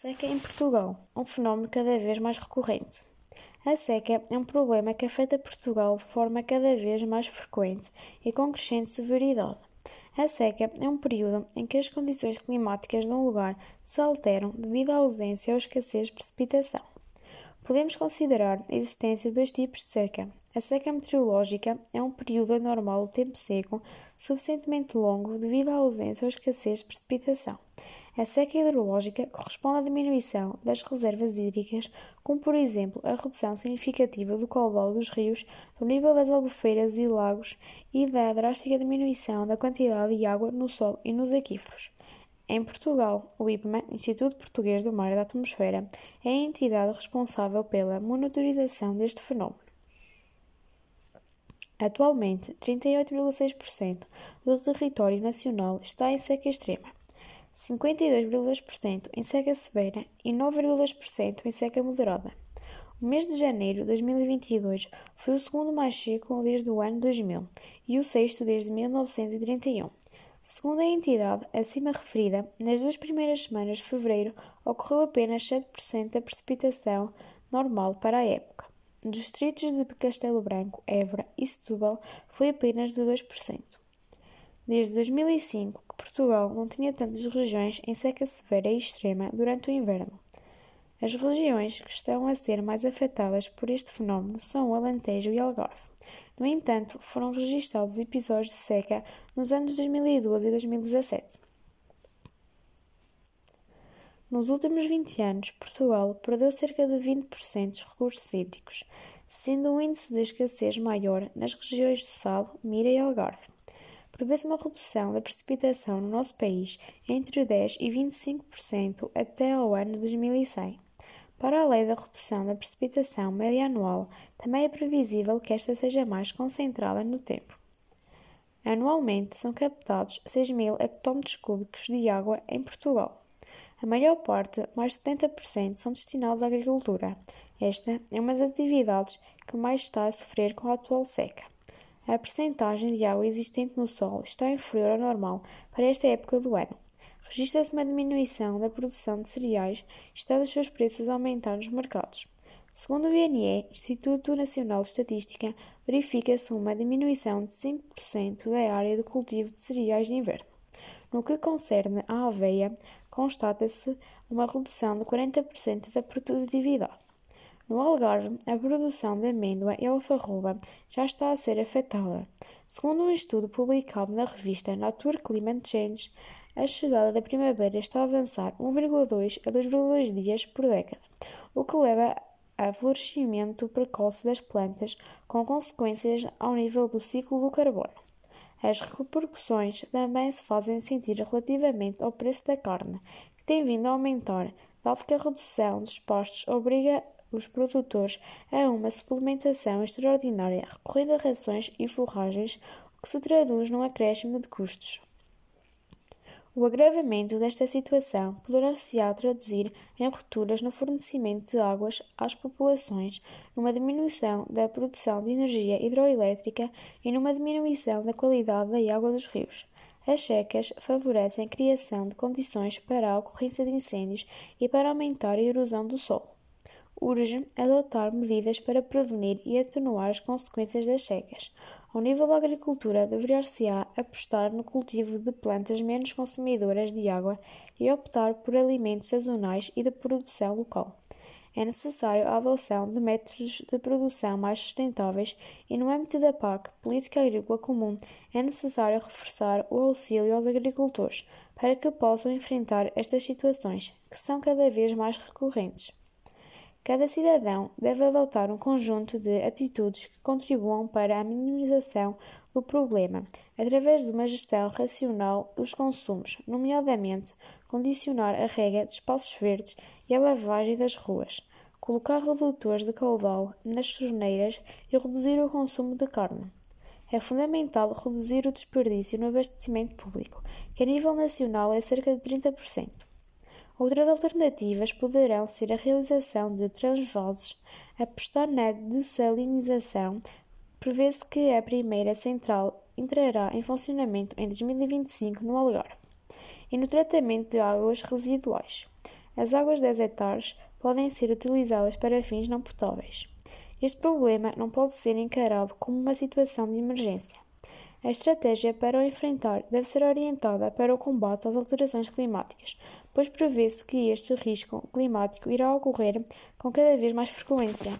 Seca em Portugal, um fenómeno cada vez mais recorrente. A seca é um problema que afeta Portugal de forma cada vez mais frequente e com crescente severidade. A seca é um período em que as condições climáticas de um lugar se alteram devido à ausência ou escassez de precipitação. Podemos considerar a existência de dois tipos de seca. A seca meteorológica é um período anormal de tempo seco suficientemente longo devido à ausência ou escassez de precipitação. A seca hidrológica corresponde à diminuição das reservas hídricas, como por exemplo a redução significativa do caudal dos rios, do nível das albufeiras e lagos e da drástica diminuição da quantidade de água no solo e nos aquíferos. Em Portugal, o IPMA, Instituto Português do Mar e da Atmosfera, é a entidade responsável pela monitorização deste fenómeno. Atualmente, 38,6% do território nacional está em seca extrema 52,2% em seca severa e 9,2% em seca moderada. O mês de janeiro de 2022 foi o segundo mais seco desde o ano 2000 e o sexto desde 1931. Segundo a entidade acima referida, nas duas primeiras semanas de fevereiro ocorreu apenas 7% da precipitação normal para a época. Nos distritos de Castelo Branco, Évora e Setúbal foi apenas de 2%. Desde 2005 que Portugal não tinha tantas regiões em seca severa e extrema durante o inverno. As regiões que estão a ser mais afetadas por este fenómeno são o Alentejo e Algarve. No entanto, foram registrados episódios de seca nos anos 2012 e 2017. Nos últimos 20 anos, Portugal perdeu cerca de 20% dos recursos hídricos, sendo o índice de escassez maior nas regiões do Sal, Mira e Algarve prevê-se uma redução da precipitação no nosso país entre 10% e 25% até ao ano 2100. Para além da redução da precipitação média anual, também é previsível que esta seja mais concentrada no tempo. Anualmente são captados 6 mil hectómetros cúbicos de água em Portugal. A maior parte, mais de 70%, são destinados à agricultura. Esta é uma das atividades que mais está a sofrer com a atual seca. A percentagem de água existente no solo está inferior ao normal para esta época do ano. Registra-se uma diminuição da produção de cereais, estando os seus preços a aumentar nos mercados. Segundo o INE, Instituto Nacional de Estatística, verifica-se uma diminuição de 5% da área de cultivo de cereais de inverno. No que concerne à aveia, constata-se uma redução de 40% da produtividade. No Algarve, a produção de amêndoa e alfarroba já está a ser afetada. Segundo um estudo publicado na revista Nature Climate Change, a chegada da primavera está a avançar 1,2 a 2,2 dias por década, o que leva a florescimento precoce das plantas, com consequências ao nível do ciclo do carbono. As repercussões também se fazem sentir relativamente ao preço da carne, que tem vindo a aumentar, dado que a redução dos postos obriga os produtores a uma suplementação extraordinária, recorrendo a rações e forragens, o que se traduz num acréscimo de custos. O agravamento desta situação poderá-se-á traduzir em rupturas no fornecimento de águas às populações, numa diminuição da produção de energia hidroelétrica e numa diminuição da qualidade da água dos rios. As secas favorecem a criação de condições para a ocorrência de incêndios e para aumentar a erosão do solo urge adotar medidas para prevenir e atenuar as consequências das secas. Ao nível da agricultura, deveria-se-á apostar no cultivo de plantas menos consumidoras de água e optar por alimentos sazonais e de produção local. É necessário a adoção de métodos de produção mais sustentáveis e, no âmbito da PAC, Política Agrícola Comum, é necessário reforçar o auxílio aos agricultores para que possam enfrentar estas situações, que são cada vez mais recorrentes. Cada cidadão deve adotar um conjunto de atitudes que contribuam para a minimização do problema, através de uma gestão racional dos consumos, nomeadamente condicionar a rega de espaços verdes e a lavagem das ruas, colocar redutores de caudal nas torneiras e reduzir o consumo de carne. É fundamental reduzir o desperdício no abastecimento público, que a nível nacional é cerca de 30%. Outras alternativas poderão ser a realização de transvoses, apostar na dessalinização. Prevê-se que a primeira central entrará em funcionamento em 2025 no Algarve. E no tratamento de águas residuais. As águas desertares podem ser utilizadas para fins não potáveis. Este problema não pode ser encarado como uma situação de emergência. A estratégia para o enfrentar deve ser orientada para o combate às alterações climáticas, pois prevê-se que este risco climático irá ocorrer com cada vez mais frequência.